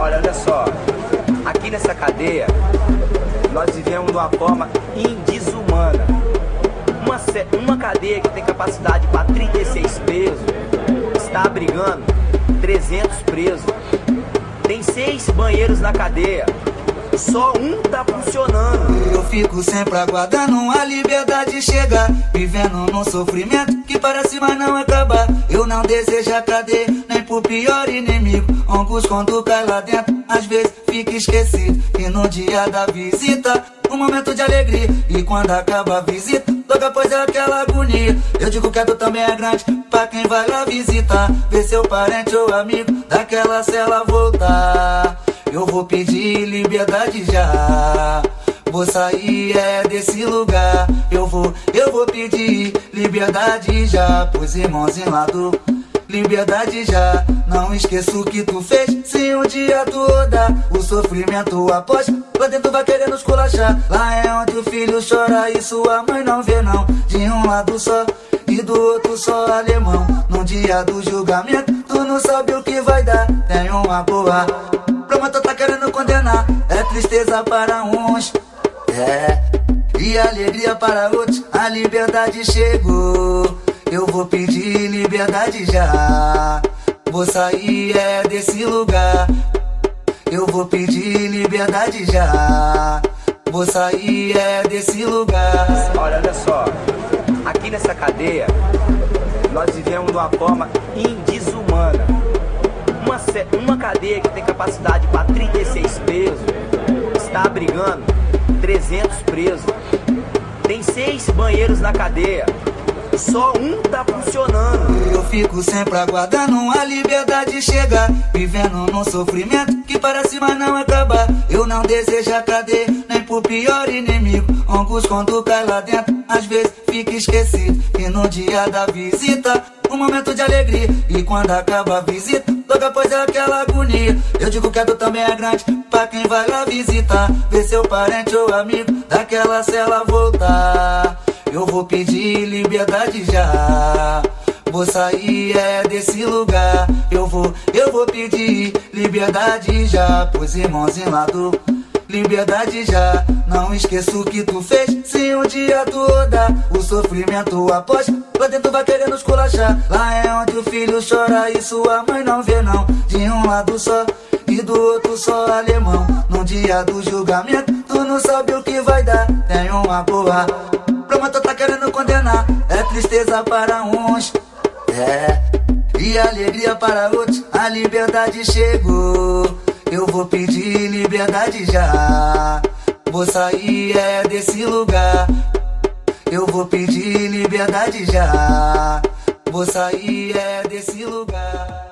Olha, olha só. Aqui nessa cadeia, nós vivemos de uma forma indesumana. Uma, uma cadeia que tem capacidade para 36 presos está abrigando 300 presos. Tem seis banheiros na cadeia. Só um tá funcionando. Eu fico sempre aguardando a liberdade chegar. Vivendo num sofrimento que parece mais não acabar. Eu não desejo a nem pro pior inimigo. Ongos quando cai lá dentro, às vezes fica esquecido. E no dia da visita, um momento de alegria. E quando acaba a visita, logo após é aquela agonia. Eu digo que a dor também é grande pra quem vai lá visitar. Ver seu parente ou amigo daquela cela voltar. Eu vou pedir liberdade já. Vou sair é desse lugar. Eu vou, eu vou pedir liberdade já. Pros irmãos em lado. Liberdade já, não esqueço o que tu fez. Se um dia tu o sofrimento após, lá dentro vai querendo esculachar. Lá é onde o filho chora e sua mãe não vê, não. De um lado só e do outro só alemão. No dia do julgamento, tu não sabe o que vai dar. Tem uma boa promotor tá querendo condenar. É tristeza para uns, é. E alegria para outros. A liberdade chegou. Eu vou pedir liberdade já. Vou sair é desse lugar. Eu vou pedir liberdade já. Vou sair é desse lugar. Olha, olha só. Aqui nessa cadeia, nós vivemos de uma forma indesumana que tem capacidade para 36 presos está abrigando 300 presos. Tem seis banheiros na cadeia. Só um tá funcionando. Eu fico sempre aguardando a liberdade chegar. Vivendo num sofrimento que parece mais não acabar. Eu não desejo a cadeia, nem pro pior inimigo. Ongos quando cai lá dentro, às vezes fica esquecido. E no dia da visita, um momento de alegria. E quando acaba a visita, logo após aquela agonia. Eu digo que a dor também é grande pra quem vai lá visitar. Ver seu parente ou amigo daquela cela voltar. Eu vou pedir liberdade já. Vou sair é desse lugar. Eu vou, eu vou pedir liberdade já. Pros irmãos em lado. Liberdade já, não esqueço o que tu fez. Se um dia tu rodar o sofrimento após, lá dentro vai querendo esculachar. Lá é onde o filho chora e sua mãe não vê, não. De um lado só e do outro só alemão. No dia do julgamento, tu não sabe o que vai dar. Tem uma boa promotor tá querendo condenar. É tristeza para uns, é. E alegria para outros. A liberdade chegou. Eu vou pedir liberdade já. Vou sair é desse lugar. Eu vou pedir liberdade já. Vou sair é desse lugar.